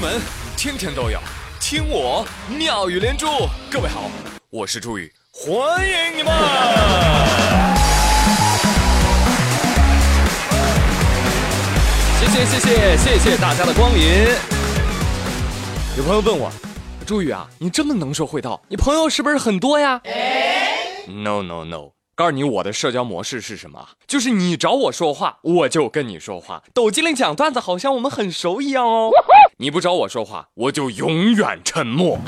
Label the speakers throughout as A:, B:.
A: 闻天天都有，听我妙语连珠。各位好，我是朱宇，欢迎你们！谢谢谢谢谢谢大家的光临。有朋友问我，朱宇啊，你这么能说会道，你朋友是不是很多呀？No No No。告诉你我的社交模式是什么？就是你找我说话，我就跟你说话。抖机灵讲段子，好像我们很熟一样哦。你不找我说话，我就永远沉默。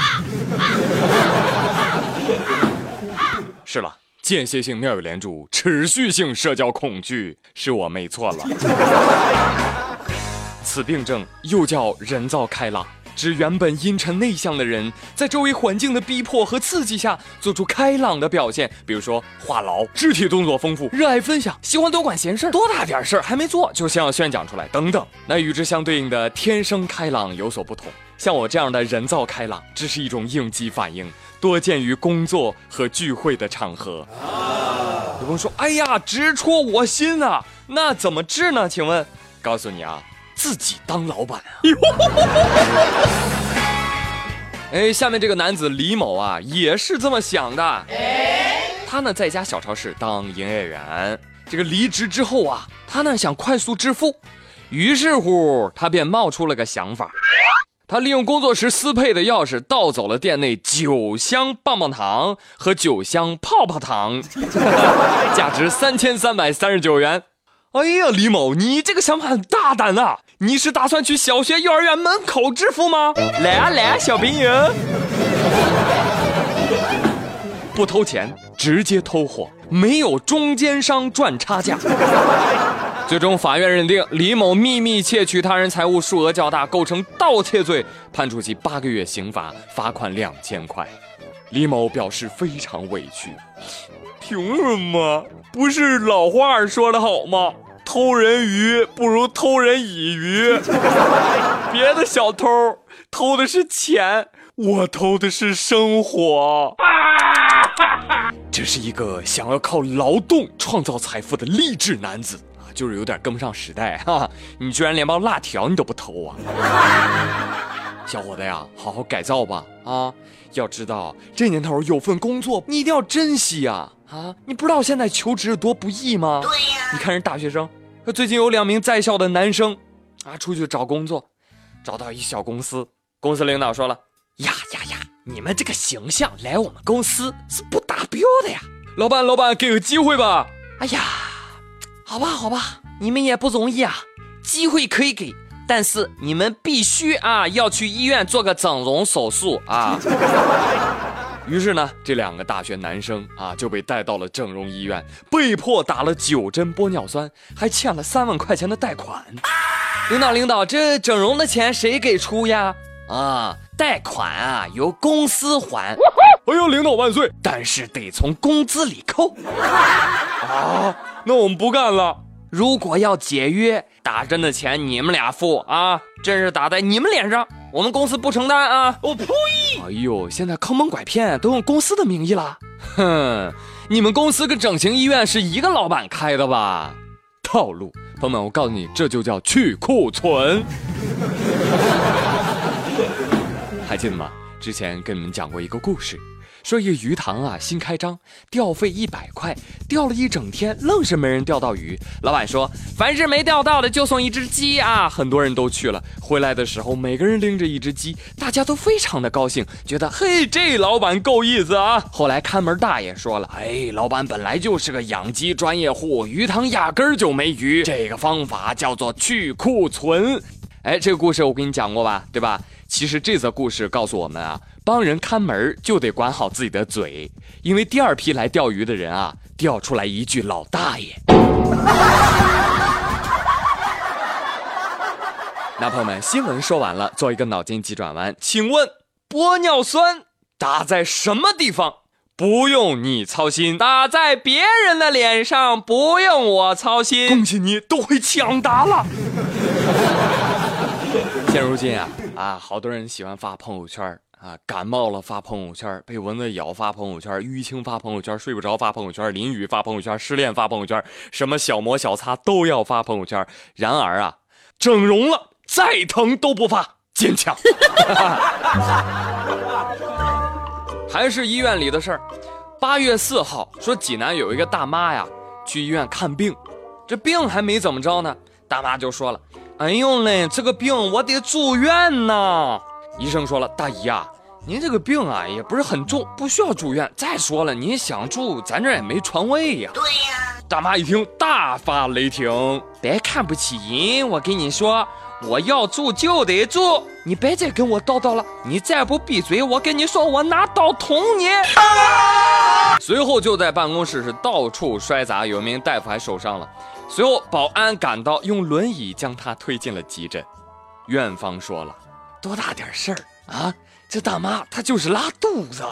A: 是了，间歇性妙语连珠，持续性社交恐惧，是我没错了。此病症又叫人造开朗。指原本阴沉内向的人，在周围环境的逼迫和刺激下，做出开朗的表现。比如说话痨、肢体动作丰富、热爱分享、喜欢多管闲事，多大点事儿还没做就先要宣讲出来，等等。那与之相对应的天生开朗有所不同。像我这样的人造开朗，只是一种应激反应，多见于工作和聚会的场合。有朋友说：“哎呀，直戳我心啊！那怎么治呢？请问，告诉你啊。”自己当老板啊！哎，下面这个男子李某啊，也是这么想的。他呢，在一家小超市当营业员。这个离职之后啊，他呢想快速致富，于是乎他便冒出了个想法。他利用工作时私配的钥匙，盗走了店内九箱棒棒糖和九箱泡泡糖，价值三千三百三十九元。哎呀，李某，你这个想法很大胆啊！你是打算去小学、幼儿园门口致富吗？来啊来啊，小朋友！不偷钱，直接偷货，没有中间商赚差价。最终，法院认定李某秘密窃取他人财物数额较大，构成盗窃罪，判处其八个月刑罚，罚款两千块。李某表示非常委屈。凭什么？不是老话说的好吗？偷人鱼不如偷人蚁鱼。别的小偷偷的是钱，我偷的是生活。这是一个想要靠劳动创造财富的励志男子啊，就是有点跟不上时代哈。你居然连包辣条你都不偷啊？小伙子呀，好好改造吧啊！要知道这年头有份工作你一定要珍惜呀。啊，你不知道现在求职多不易吗？对呀，你看人大学生，最近有两名在校的男生，啊，出去找工作，找到一小公司，公司领导说了，呀呀呀，你们这个形象来我们公司是不达标的呀，老板老板给个机会吧。哎呀，好吧好吧，你们也不容易啊，机会可以给，但是你们必须啊要去医院做个整容手术啊。于是呢，这两个大学男生啊就被带到了整容医院，被迫打了九针玻尿酸，还欠了三万块钱的贷款。领导，领导，这整容的钱谁给出呀？啊，贷款啊由公司还。哎呦，领导万岁！但是得从工资里扣。啊，那我们不干了。如果要解约，打针的钱你们俩付啊，针是打在你们脸上，我们公司不承担啊！我呸！哎呦，现在坑蒙拐骗都用公司的名义了，哼！你们公司跟整形医院是一个老板开的吧？套路，朋友们，我告诉你，这就叫去库存。还记得吗？之前跟你们讲过一个故事。说一个鱼塘啊，新开张，钓费一百块，钓了一整天，愣是没人钓到鱼。老板说，凡是没钓到的就送一只鸡啊！很多人都去了，回来的时候每个人拎着一只鸡，大家都非常的高兴，觉得嘿，这老板够意思啊。后来看门大爷说了，哎，老板本来就是个养鸡专业户，鱼塘压根儿就没鱼，这个方法叫做去库存。哎，这个故事我跟你讲过吧，对吧？其实这则故事告诉我们啊。帮人看门就得管好自己的嘴，因为第二批来钓鱼的人啊，钓出来一句老大爷。那朋友们，新闻说完了，做一个脑筋急转弯，请问玻尿酸打在什么地方？不用你操心，打在别人的脸上，不用我操心。恭喜你，都会抢答了。现如今啊 啊，好多人喜欢发朋友圈啊，感冒了发朋友圈，被蚊子咬发朋友圈，淤青发朋友圈，睡不着发朋友圈，淋雨发朋友圈，失恋发朋友圈，什么小磨小擦都要发朋友圈。然而啊，整容了再疼都不发，坚强。还是医院里的事儿。八月四号，说济南有一个大妈呀，去医院看病，这病还没怎么着呢，大妈就说了：“哎呦嘞，这个病我得住院呐。”医生说了：“大姨啊，您这个病啊也不是很重，不需要住院。再说了，您想住，咱这也没床位呀。”对呀。大妈一听，大发雷霆：“别看不起人，我跟你说。”我要住就得住，你别再跟我叨叨了。你再不闭嘴，我跟你说，我拿刀捅你。随后就在办公室是到处摔砸，有一名大夫还受伤了。随后保安赶到，用轮椅将他推进了急诊。院方说了，多大点事儿啊？这大妈她就是拉肚子。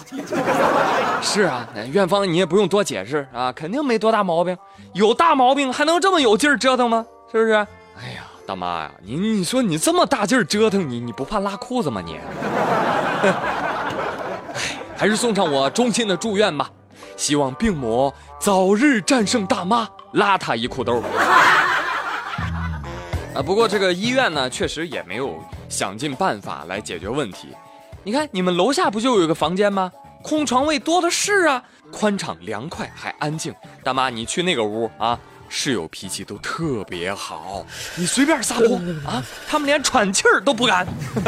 A: 是啊，院方你也不用多解释啊，肯定没多大毛病。有大毛病还能这么有劲儿折腾吗？是不是？哎呀。大妈呀，你你说你这么大劲儿折腾你，你不怕拉裤子吗你？还是送上我衷心的祝愿吧，希望病魔早日战胜大妈，拉他一裤兜。啊，不过这个医院呢，确实也没有想尽办法来解决问题。你看，你们楼下不就有个房间吗？空床位多的是啊，宽敞凉快还安静。大妈，你去那个屋啊。室友脾气都特别好，你随便撒泼啊，他们连喘气儿都不敢，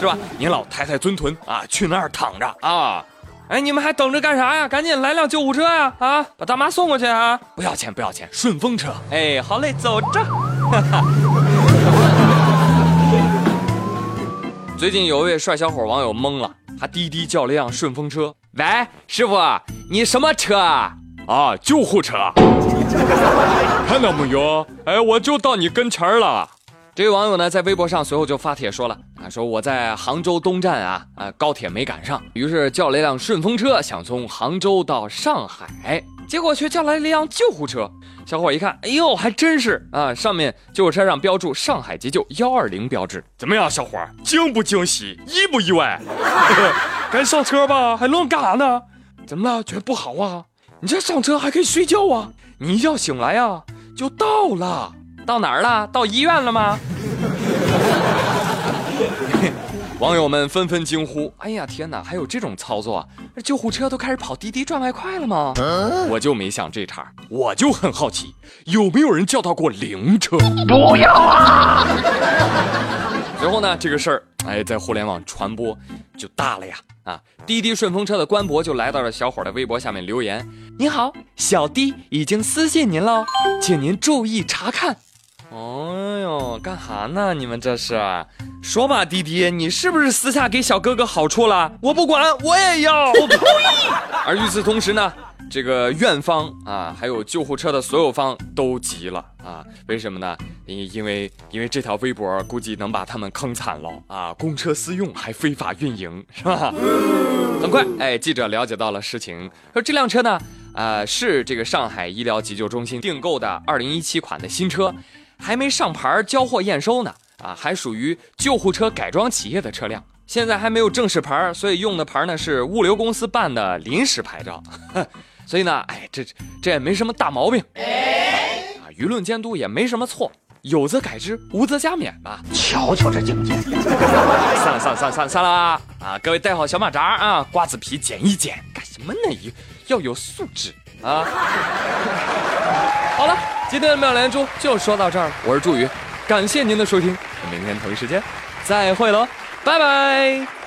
A: 是吧？您老抬抬尊臀啊，去那儿躺着啊！哎，你们还等着干啥呀？赶紧来辆救护车呀！啊，把大妈送过去啊！不要钱，不要钱，顺风车。哎，好嘞，走着。最近有位帅小伙网友懵了，他滴滴叫了辆顺风车。喂，师傅，你什么车？啊！啊救护车，看到没有？哎，我就到你跟前了。这位网友呢，在微博上随后就发帖说了啊，说我在杭州东站啊，啊高铁没赶上，于是叫了一辆顺风车，想从杭州到上海，结果却叫来了一辆救护车。小伙一看，哎呦，还真是啊，上面救护车上标注上海急救幺二零标志。怎么样，小伙惊不惊喜，意不意外？赶紧上车吧，还愣干啥呢？怎么了？觉得不好啊？你这上车还可以睡觉啊！你一觉醒来呀，就到了。到哪儿了？到医院了吗？网友们纷纷惊呼：“哎呀，天哪，还有这种操作？救护车都开始跑滴滴赚外快了吗？”我就没想这茬，我就很好奇，有没有人叫到过灵车？不要啊！随后呢，这个事儿哎，在互联网传播就大了呀。啊，滴滴顺风车的官博就来到了小伙的微博下面留言：“您好，小滴已经私信您了，请您注意查看。”哎呦，干哈呢？你们这是？说吧，滴滴，你是不是私下给小哥哥好处了？我不管，我也要。我同意。而与此同时呢？这个院方啊，还有救护车的所有方都急了啊！为什么呢？因因为因为这条微博估计能把他们坑惨了啊！公车私用还非法运营，是吧？很快，哎，记者了解到了实情，说这辆车呢，呃，是这个上海医疗急救中心订购的二零一七款的新车，还没上牌交货验收呢，啊，还属于救护车改装企业的车辆，现在还没有正式牌，所以用的牌呢是物流公司办的临时牌照。所以呢，哎，这这也没什么大毛病，啊，舆论监督也没什么错，有则改之，无则加勉吧。瞧瞧这境界，算了算了算了算了算了啊！各位带好小马扎啊，瓜子皮剪一剪，干什么呢？要有素质啊！好了，今天的妙连珠就说到这儿了，我是祝宇，感谢您的收听，明天同一时间。再会喽，拜拜。